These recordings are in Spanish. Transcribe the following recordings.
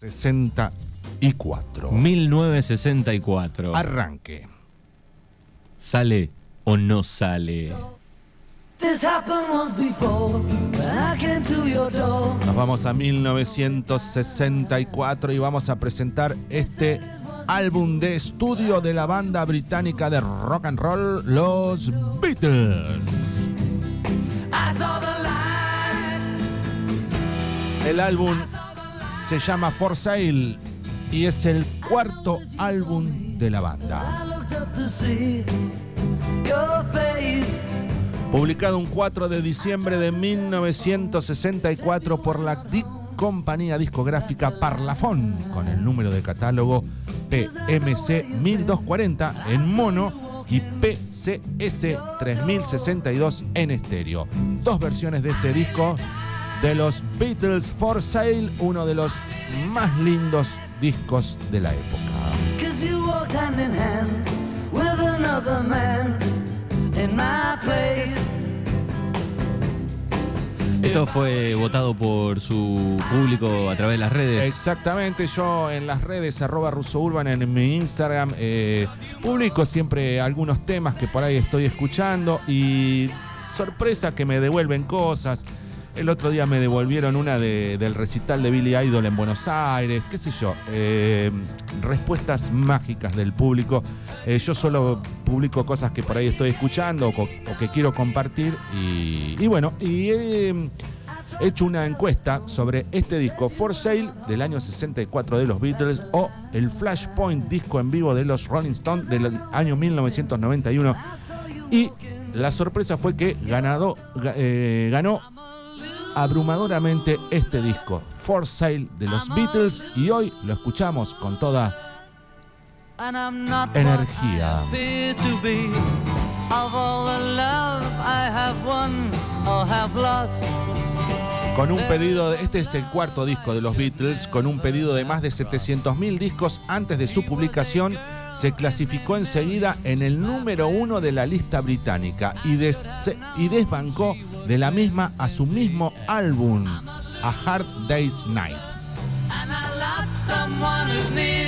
64. 1964. Arranque. ¿Sale o no sale? This happened once before when I came to your door. Nos vamos a 1964 y vamos a presentar este álbum de estudio de la banda británica de rock and roll, los Beatles. I saw the light. El álbum se llama For Sale y es el cuarto álbum de la banda. Publicado un 4 de diciembre de 1964 por la compañía discográfica Parlophone con el número de catálogo PMC 1240 en mono y PCS 3062 en estéreo. Dos versiones de este disco de los Beatles for Sale, uno de los más lindos discos de la época. Esto fue votado por su público a través de las redes. Exactamente, yo en las redes arroba Russo Urban en mi Instagram eh, publico siempre algunos temas que por ahí estoy escuchando y sorpresa que me devuelven cosas. El otro día me devolvieron una de- del recital de Billy Idol en Buenos Aires, qué sé yo, eh, respuestas mágicas del público. Eh, yo solo publico cosas que por ahí estoy escuchando o, que quiero compartir y, bueno, y eh, he hecho una encuesta sobre este disco For Sale del año 64 de los Beatles o el Flashpoint disco en vivo de los Rolling Stones del año 1991 y la sorpresa fue que ganado, ga- eh, ganó abrumadoramente este disco For Sale de los Beatles y hoy lo escuchamos con toda Energía. Con un pedido, de, este es el cuarto disco de los Beatles, con un pedido de más de 700.000 discos antes de su publicación, se clasificó enseguida en el número uno de la lista británica y, des- y desbancó de la misma a su mismo álbum, A Hard Day's Night.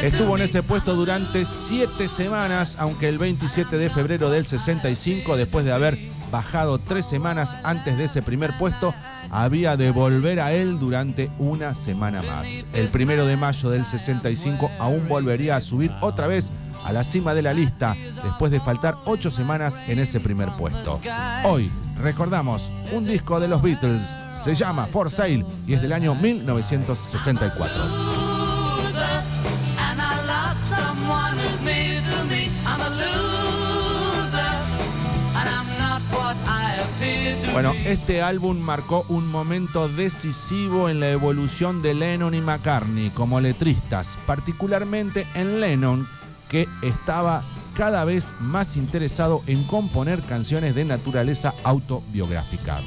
Estuvo en ese puesto durante siete semanas, aunque el 27 de febrero del 65, después de haber bajado tres semanas antes de ese primer puesto, había de volver a él durante una semana más. El primero de mayo del 65 aún volvería a subir otra vez a la cima de la lista, después de faltar ocho semanas en ese primer puesto. Hoy recordamos un disco de los Beatles, se llama For Sale y es del año 1964. loser, and I lost someone who's near to me. I'm a loser, and I'm not what I appear to Bueno, este álbum marcó un momento decisivo en la evolución de Lennon y McCartney como letristas, particularmente en Lennon, que estaba cada vez más interesado en componer canciones de naturaleza autobiográfica.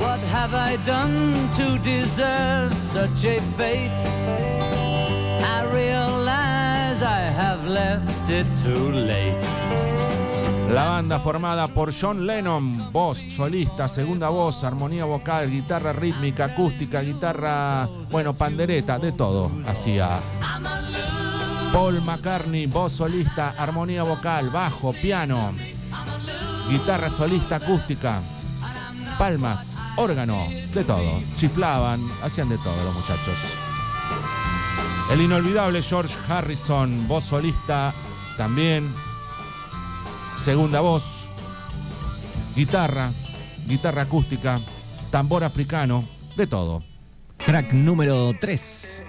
What have I done to deserve such a fate? I realize I have left it too late. La banda formada por John Lennon, voz, solista, segunda voz, armonía vocal, guitarra rítmica, acústica, guitarra, bueno, pandereta, de todo hacía. Paul McCartney, voz solista, armonía vocal, bajo, piano, guitarra solista acústica, palmas, órgano, de todo. Chiflaban, hacían de todo los muchachos. El inolvidable George Harrison, voz solista también, segunda voz, guitarra, guitarra acústica, tambor africano, de todo. Track número 3.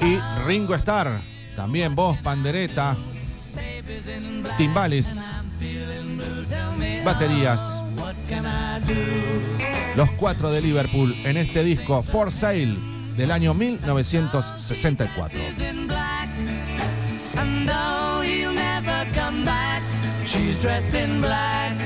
Y Ringo Starr, también voz, pandereta, timbales, baterías. Los cuatro de Liverpool en este disco For Sale del año 1964. She's dressed in black.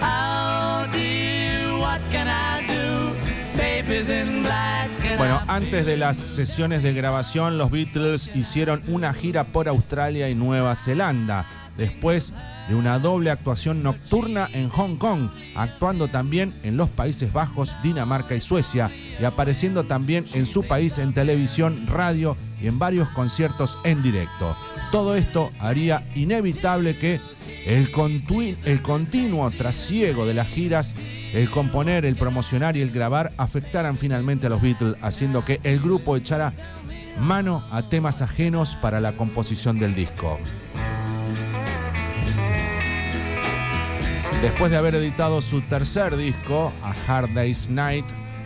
Oh dear, what can I do? Baby's in black. and Bueno, antes de las sesiones de grabación, los Beatles hicieron una gira por Australia y Nueva Zelanda. después de una doble actuación nocturna en Hong Kong, actuando también en los Países Bajos, Dinamarca y Suecia, y apareciendo también en su país en televisión, radio y en varios conciertos en directo. Todo esto haría inevitable que el, continu- el continuo trasiego de las giras, el componer, el promocionar y el grabar afectaran finalmente a los Beatles, haciendo que el grupo echara mano a temas ajenos para la composición del disco. Después de haber editado su tercer disco, A Hard Day's Night,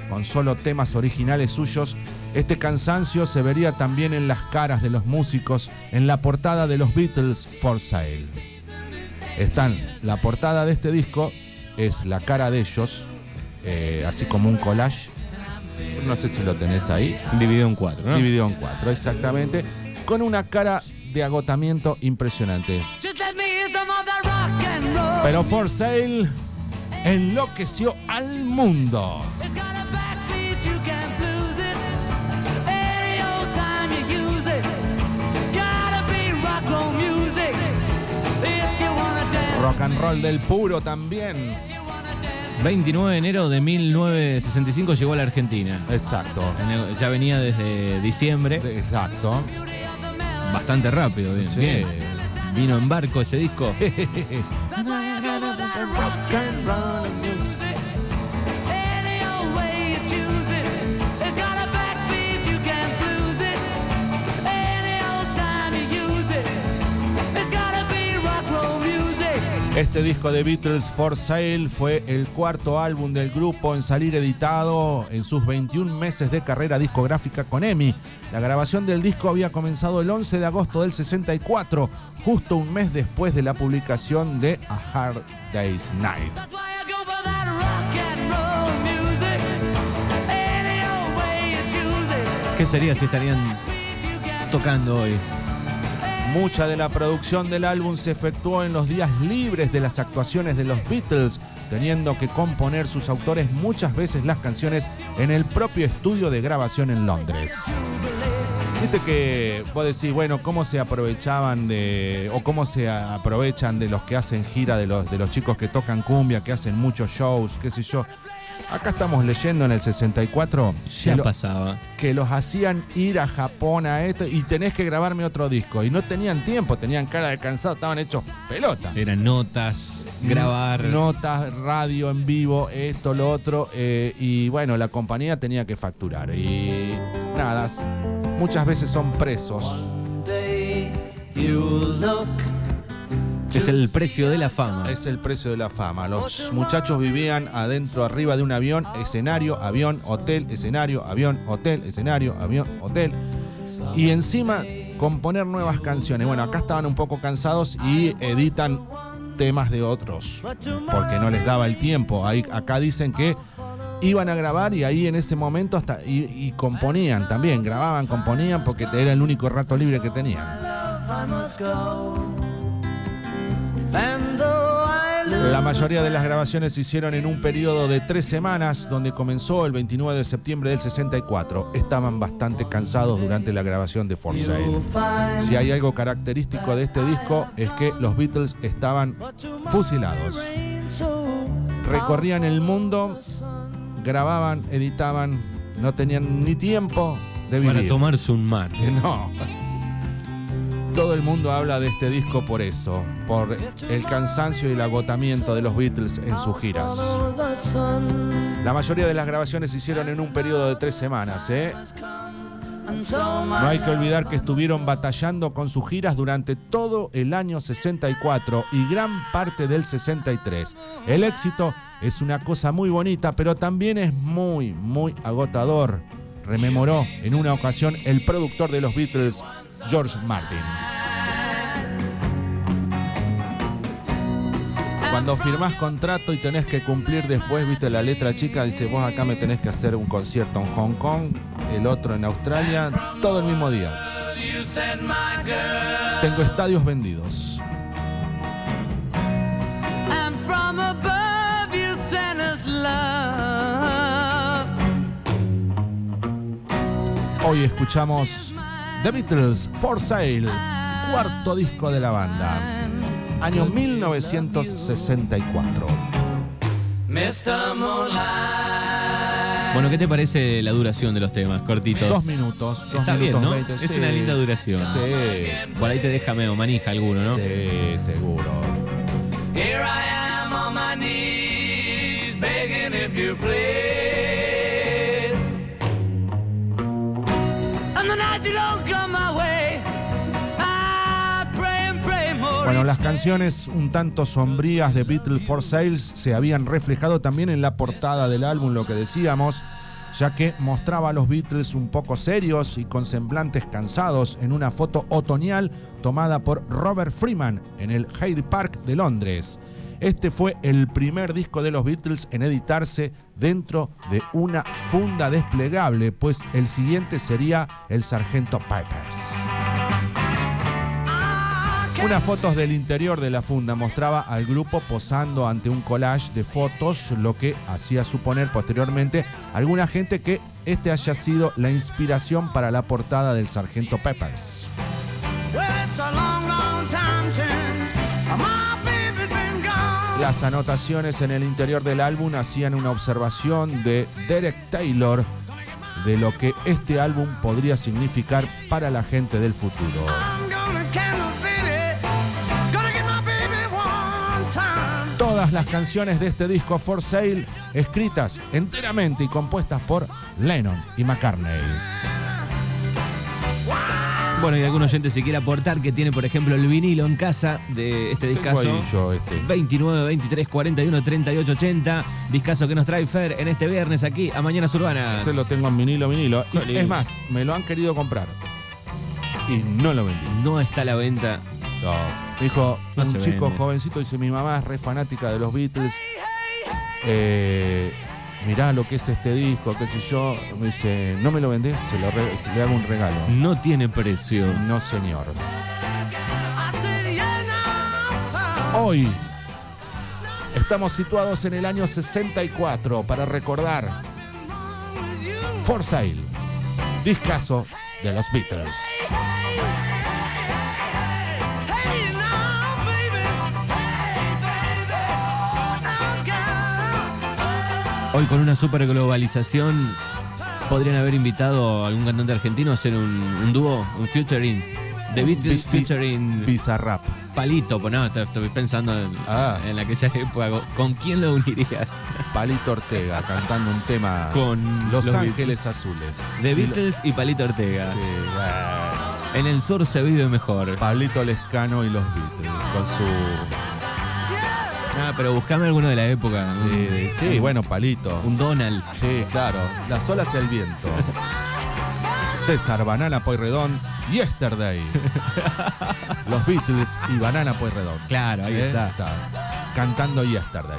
con solo temas originales suyos, este cansancio se vería también en las caras de los músicos en la portada de los Beatles For Sale. Están, la portada de este disco es la cara de ellos, eh, así como un collage. No sé si lo tenés ahí. Dividido en cuatro, ¿no? Dividido en cuatro, exactamente. Con una cara de agotamiento impresionante. Pero For Sale enloqueció al mundo. Rock and roll del puro también. 29 de enero de 1965 llegó a la Argentina. Exacto. El- Ya venía desde diciembre, Exacto. bastante rápido. Bien, Sí. bien. Vino en barco ese disco. Este disco de Beatles For Sale fue el cuarto álbum del grupo en salir editado en sus 21 meses de carrera discográfica con EMI. La grabación del disco había comenzado el 11 de agosto del 64, justo un mes después de la publicación de A Hard Day's Night. ¿Qué sería si estarían tocando hoy? Mucha de la producción del álbum se efectuó en los días libres de las actuaciones de los Beatles, teniendo que componer sus autores muchas veces las canciones en el propio estudio de grabación en Londres. Viste que vos decís, bueno, cómo se aprovechaban de, o cómo se aprovechan de los que hacen gira, de los, de los chicos que tocan cumbia, que hacen muchos shows, qué sé yo. Acá estamos leyendo en el 64 Ya que lo- pasaba. que los hacían ir a Japón a esto y tenés que grabarme otro disco. Y no tenían tiempo, tenían cara de cansado, estaban hechos pelota. Eran notas, grabar. Notas, radio en vivo, esto, lo otro. eh, y bueno, la compañía tenía que facturar. Y nada, muchas veces son presos. One day you'll look Es el precio de la fama. Es el precio de la fama. Los muchachos vivían adentro, arriba de un avión, escenario, avión, hotel, escenario, avión, hotel, escenario, avión, hotel. Y encima componer nuevas canciones. Bueno, acá estaban un poco cansados y editan temas de otros. Porque no les daba el tiempo. Ahí, acá dicen que iban a grabar y ahí en ese momento hasta y, y componían también, grababan, componían porque era el único rato libre que tenían. La mayoría de las grabaciones se hicieron en un periodo de tres semanas, donde comenzó el 29 de septiembre del 64. Estaban bastante cansados durante la grabación de For Sale. Si hay algo característico de este disco es que los Beatles estaban fusilados. Recorrían el mundo, grababan, editaban, no tenían ni tiempo de vivir. Para tomarse un mate. No. Todo el mundo habla de este disco por eso, por el cansancio y el agotamiento de los Beatles en sus giras. La mayoría de las grabaciones se hicieron en un periodo de tres semanas. ¿eh? No hay que olvidar que estuvieron batallando con sus giras durante todo el año 64 y gran parte del 63. El éxito es una cosa muy bonita, pero también es muy, muy agotador. Rememoró en una ocasión el productor de los Beatles, George Martin. Cuando firmás contrato y tenés que cumplir después, viste la letra chica, dice vos acá me tenés que hacer un concierto en Hong Kong, el otro en Australia, todo el mismo día. Tengo estadios vendidos. Hoy escuchamos The Beatles For Sale, cuarto disco de la banda. Año 1964. Mr. Moonlight. Bueno, ¿qué te parece la duración de los temas? Cortitos. Dos minutos. Dos Está bien, minutos ¿no? 20, Es sí. una linda duración. Sí, Por ahí te deja medio manija alguno, ¿no? sí, seguro. Here I am on my knees, begging if you please. Bueno, las canciones un tanto sombrías de Beatles for Sales se habían reflejado también en la portada del álbum, lo que decíamos, ya que mostraba a los Beatles un poco serios y con semblantes cansados en una foto otoñal tomada por Robert Freeman en el Hyde Park de Londres. Este fue el primer disco de los Beatles en editarse dentro de una funda desplegable, pues el siguiente sería el Sargento Pipers. Unas fotos del interior de la funda mostraba al grupo posando ante un collage de fotos, lo que hacía suponer posteriormente a alguna gente que este haya sido la inspiración para la portada del Sargento Peppers. Las anotaciones en el interior del álbum hacían una observación de Derek Taylor de lo que este álbum podría significar para la gente del futuro. Todas las canciones de este disco For Sale escritas enteramente y compuestas por Lennon y McCartney. Bueno, y algún oyente si quiere aportar que tiene, por ejemplo, el vinilo en casa de este discazo. yo este. 29, 23, 41, 38, 80. Discazo que nos trae Fer en este viernes aquí a Mañanas Urbanas. Este lo tengo en vinilo, vinilo. Y es más, me lo han querido comprar. Y no lo vendí. No está a la venta. No. Dijo No un chico vende. jovencito, dice, mi mamá es re fanática de los Beatles. Eh, mirá lo que es este disco, qué sé yo. Me dice, no me lo vendés, se lo re- le hago un regalo. No tiene precio. No, señor. Hoy estamos situados en el año 64 para recordar For Sale, discazo de los Beatles. Hoy con una super globalización podrían haber invitado a algún cantante argentino a hacer un, un dúo, un featuring. The Beatles Bi- featuring Bizarrap. Palito, pues no, estoy- pensando en, Ah. en aquella época. ¿Con quién lo unirías? Palito Ortega cantando un tema Con Los, los Ángeles Azules. The Beatles y Palito Ortega. Sí, bueno. En el sur se vive mejor. Pablito Lescano y los Beatles con su Ah, pero buscame alguno de la época. Eh, sí, bueno, Palito. Un Donald. Sí, claro. Las olas y el viento. César, Banana Poirredón, Yesterday. Los Beatles y Banana Poirredón. Claro, ahí Eh, está. Cantando Yesterday.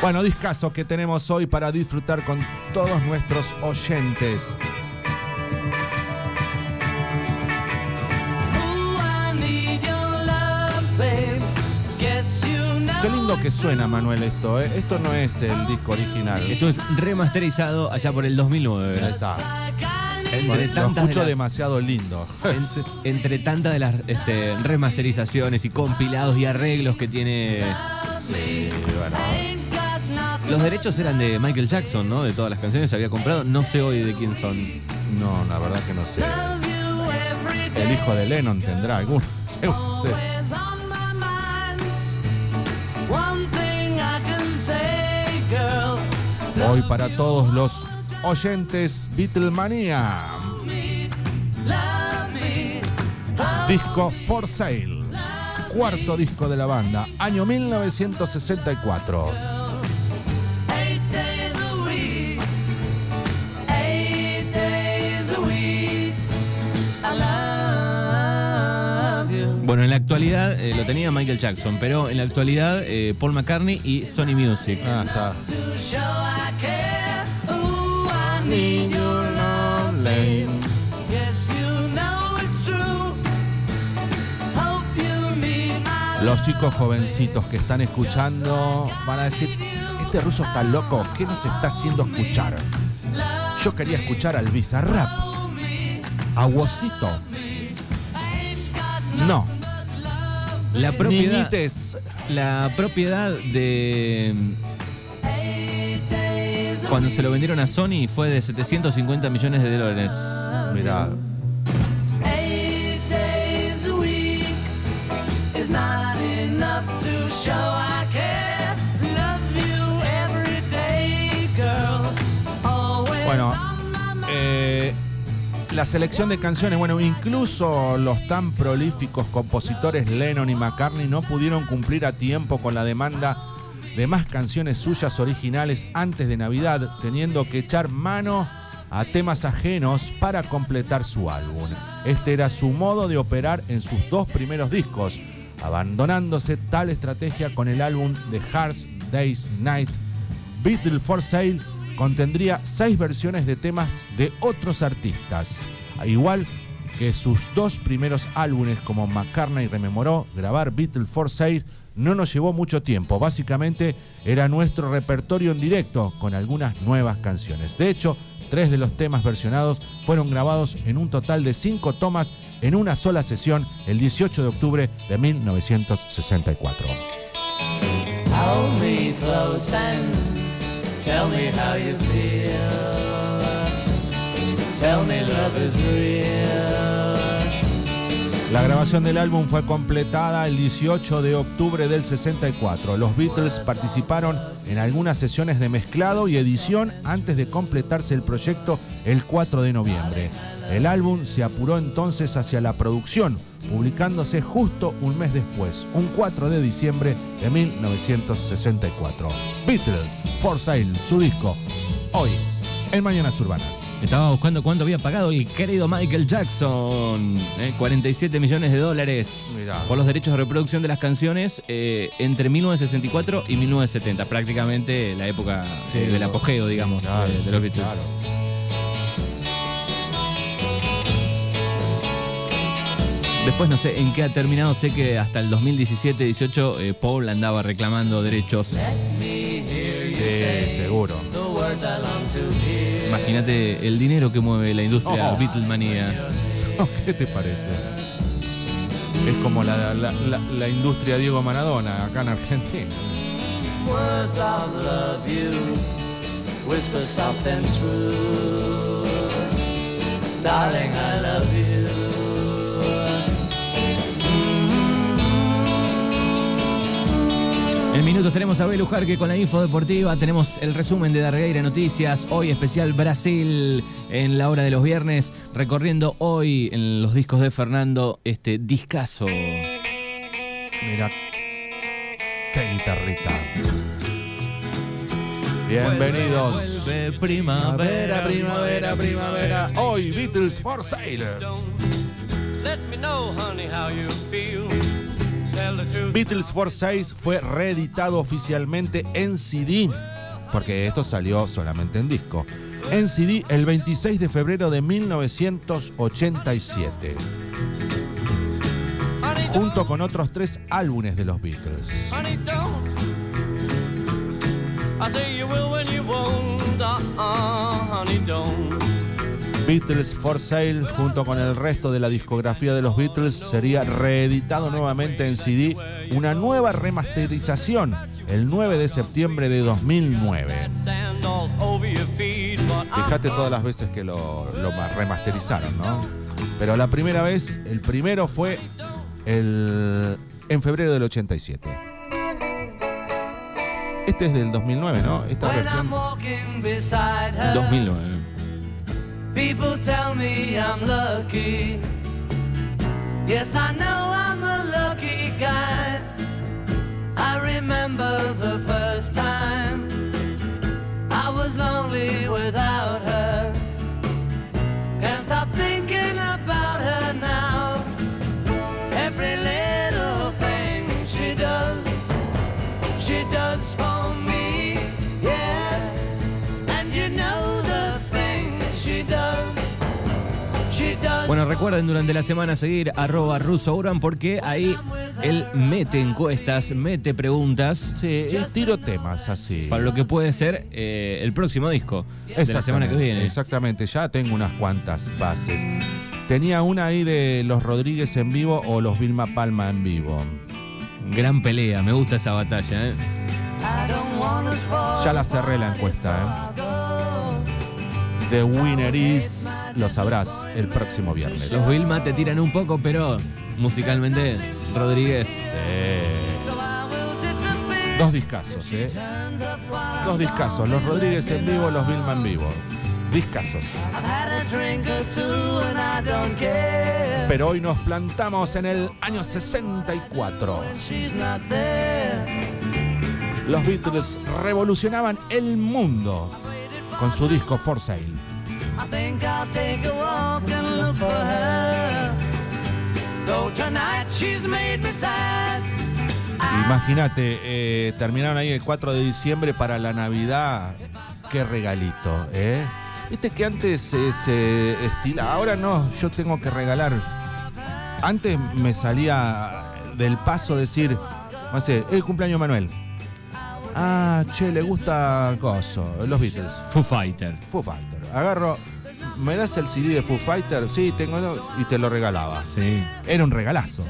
Bueno, discazo que tenemos hoy para disfrutar con todos nuestros oyentes. Qué lindo que suena. Manuel, esto. ¿eh? Esto no es el disco original. Esto es remasterizado allá por el 2009. Ahí está. Entre Lo tantas de escucho las- demasiado lindo. En- entre tantas de las este, remasterizaciones y compilados y arreglos que tiene. Sí, bueno. Los derechos eran de Michael Jackson, ¿no? De todas las canciones que había comprado. No sé hoy de quién son. No, la verdad que no sé. El hijo de Lennon tendrá alguno. Seguro, sí. Hoy para todos los oyentes Beatlemania. Disco For Sale. Cuarto disco de la banda, año 1964. Eight days a week. Eight days a week. I love you. Bueno, en la actualidad eh, lo tenía Michael Jackson, pero en la actualidad eh, Paul McCartney y Sony Music. Ah, está. Los chicos jovencitos que están escuchando van a decir, este ruso está loco, ¿qué nos está haciendo escuchar? Yo quería escuchar al Bizarrap, a Wosito. No, La propiedad, Niñites. la propiedad de. Cuando se lo vendieron a Sony fue de 750 millones de dólares. Mirá, Bueno, eh, la selección de canciones, bueno, incluso los tan prolíficos compositores Lennon y McCartney no pudieron cumplir a tiempo con la demanda de más canciones suyas originales antes de Navidad, teniendo que echar mano a temas ajenos para completar su álbum. Este era su modo de operar en sus dos primeros discos, abandonándose tal estrategia con el álbum The Hard Day's Night Beatle for Sale contendría seis versiones de temas de otros artistas. Igual que sus dos primeros álbumes, como McCartney rememoró, grabar Beatle for Sale no nos llevó mucho tiempo. Básicamente era nuestro repertorio en directo con algunas nuevas canciones. De hecho, tres de los temas versionados fueron grabados en un total de cinco tomas en una sola sesión el 18 de octubre de 1964. Hold me close and tell me how you feel. Tell me love is real. La grabación del álbum fue completada el 18 de octubre del 64. Los Beatles participaron en algunas sesiones de mezclado y edición antes de completarse el proyecto el 4 de noviembre. El álbum se apuró entonces hacia la producción, publicándose justo un mes después, un 4 de diciembre de 1964. Beatles, For Sale, su disco, hoy, en Mañanas Urbanas. Estaba buscando cuánto había pagado el querido Michael Jackson. ¿eh? 47 millones de dólares Mirá. por los derechos de reproducción de las canciones eh, entre 1964 y 1970. Prácticamente la época Sí, eh, del apogeo, digamos, Claro, de, de sí, los Beatles. claro. Después no sé en qué ha terminado. Sé que hasta el 2017-18 eh, Paul andaba reclamando derechos. Sí, seguro. Imagínate el dinero que mueve la industria Oh. Beatlemania. ¿Qué te parece? Es como la, la- la- la industria Diego Maradona acá en Argentina. Words of love you whisper soft and true. Darling, I love you. En minutos tenemos a Belu Jarque con la info deportiva, tenemos el resumen de Dargueira Noticias, hoy especial Brasil en la hora de los viernes, recorriendo hoy en los discos de Fernando este discazo. Mira, qué guitarrita. Bienvenidos. Vuelve primavera, primavera, primavera. Hoy Beatles for Sale. Let me know, honey, how you feel. Beatles for Sale fue reeditado oficialmente en CD, porque esto salió solamente en disco. En CD el 26 de febrero de 1987, Honey, don't, junto con otros tres álbumes de los Beatles. Beatles for Sale, junto con el resto de la discografía de los Beatles, sería reeditado nuevamente en CD, una nueva remasterización el 9 de septiembre de 2009. Sand all over your feet, but I'm Fíjate todas las veces que lo, lo ma- remasterizaron, ¿no? Pero la primera vez, el primero fue el, en febrero del 87. Este es del 2009, ¿no? Esta versión. I'm walking beside her, 2009. People tell me I'm lucky. Yes, I know I'm a lucky guy. I remember the first time I was lonely without Bueno, recuerden durante la semana seguir arroba ruso Urban porque ahí él mete encuestas, mete preguntas Sí, y tiro temas así. para lo que puede ser eh, el próximo disco de la semana que viene. Exactamente, ya tengo unas cuantas bases. Tenía una ahí de los Rodríguez en vivo o los Vilma Palma en vivo. Gran pelea, me gusta esa batalla. ¿eh? Ya la cerré la encuesta. ¿eh? The winner is, lo sabrás el próximo viernes. Los Vilma te tiran un poco, pero musicalmente, Rodríguez. Eh, dos discazos, ¿eh? Dos discazos. Los Rodríguez en vivo, los Vilma en vivo. Discazos. Pero hoy nos plantamos en el año 64. Los Beatles revolucionaban el mundo con su disco For Sale. I think I'll take a walk and look for her. Tonight she's made me sad. Imagínate, eh, terminaron ahí el 4 de diciembre para la Navidad. Qué regalito, ¿eh? Viste que antes se estila, ahora no, yo tengo que regalar. Antes me salía del paso decir, no sé, el cumpleaños Manuel. Ah, che, le gusta Coso, los Beatles. Foo Fighter. Foo Fighter. Agarro, ¿me das el CD de Foo Fighter? Sí, tengo, ¿no? y te lo regalaba. Sí. Era un regalazo.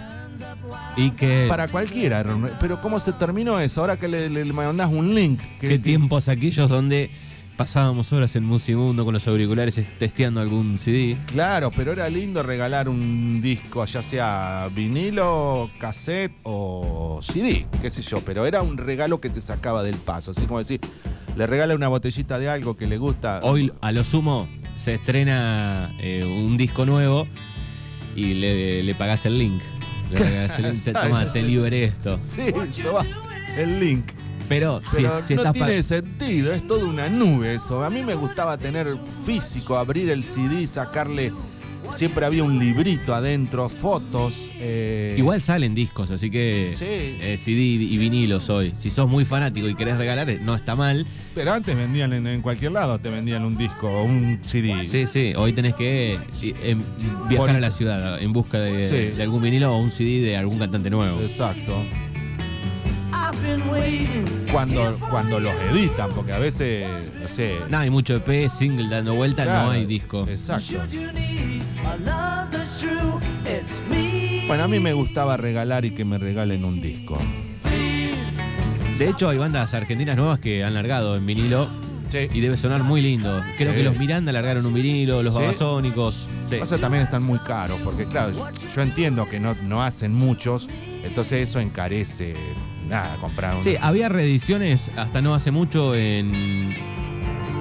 Y que. Para cualquiera, pero ¿cómo se terminó eso? Ahora que le, le mandás un link. que- Qué tiempos aquellos donde pasábamos horas en Musimundo con los auriculares testeando algún CD. Claro, pero era lindo regalar un disco, ya sea vinilo, cassette o CD, qué sé yo, pero era un regalo que te sacaba del paso, así como decir, le regala una botellita de algo que le gusta. Hoy, a lo sumo, se estrena eh, un disco nuevo y le, le pagás el link. Le pagás el link, te, toma, te libre esto. Sí, toma el link. Pero, si- Pero si, no estás pa- tiene sentido, es toda una nube eso. A mí me gustaba tener físico, abrir el CD, sacarle. Siempre había un librito adentro, fotos. eh, Igual salen discos, así que Sí. eh, CD y vinilos hoy. Si sos muy fanático y querés regalar, eh, no está mal. Pero antes vendían en, en cualquier lado, te vendían un disco o un CD. Sí, sí, hoy tenés que eh, em, viajar Por- a la ciudad en busca de, Sí. de algún vinilo o un CD de algún cantante nuevo. Exacto. Cuando, cuando los editan, porque a veces, no sé. No, hay mucho EP, single dando vuelta, claro, no hay disco. Exacto. Bueno, a mí me gustaba regalar y que me regalen un disco. De hecho, hay bandas argentinas nuevas que han largado en vinilo Sí. y debe sonar muy lindo. Creo Sí. que los Miranda largaron un vinilo, los Sí. Babasónicos. Sí. Pasa también están muy caros, porque claro, yo, yo entiendo que no, no hacen muchos, entonces eso encarece nada, comprar un Sí, había reediciones hasta no hace mucho en,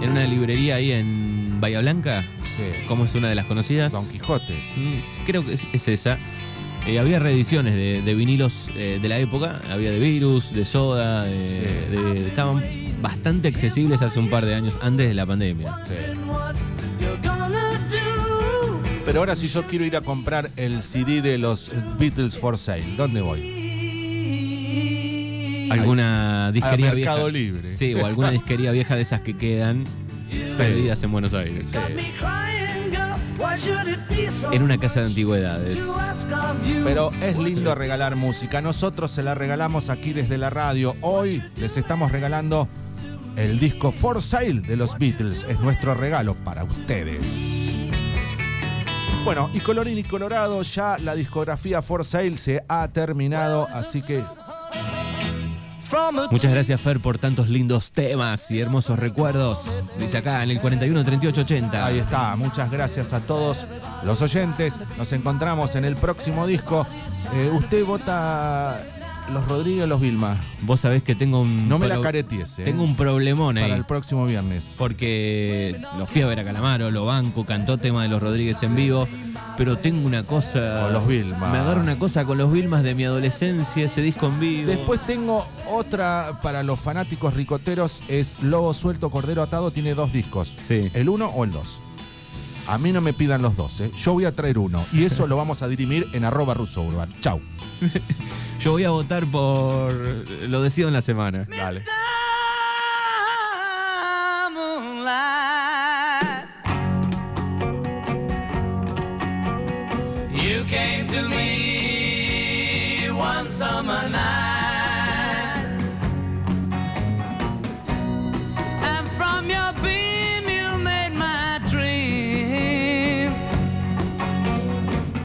en una librería ahí en Bahía Blanca, sí, como es una de las conocidas. Don Quijote. Mm, Creo que es, es esa. Eh, había reediciones de, de vinilos eh, de la época. Había de Virus, de Soda. de- Sí. de- estaban bastante accesibles hace un par de años, antes de la pandemia. sí. Pero ahora si yo quiero ir a comprar el CD de los Beatles for Sale, ¿dónde voy? Alguna disquería a Mercado vieja. Libre. Sí, o alguna disquería vieja de esas que quedan perdidas en Buenos Aires. Sí. En una casa de antigüedades. Pero es lindo regalar música. Nosotros se la regalamos aquí desde la radio. Hoy les estamos regalando el disco For Sale de los Beatles. Es nuestro regalo para ustedes. Bueno, y colorín y colorado, ya la discografía For Sale se ha terminado, así que Muchas gracias, Fer, por tantos lindos temas y hermosos recuerdos. Dice acá en el 41 38 80. ahí está. Muchas gracias a todos los oyentes. Nos encontramos en el próximo disco. Eh, ¿Usted vota los Rodríguez o los Vilma? Vos sabés que tengo un. No me la careties, eh, Tengo un problemón para ahí. el próximo viernes. Porque lo fui a ver a Calamaro, lo banco, cantó tema de los Rodríguez en vivo. Pero tengo una cosa. Con los Vilma. Me agarro una cosa con los Vilmas de mi adolescencia, ese disco en vivo. Después tengo otra para los fanáticos ricoteros, es Lobo Suelto, Cordero Atado, tiene dos discos. Sí. El uno o el dos. A mí no me pidan los dos, ¿eh? yo voy a traer uno. Y eso lo vamos a dirimir en arroba ruso urban. Chau. Yo voy a votar por. Lo decido en la semana. Dale.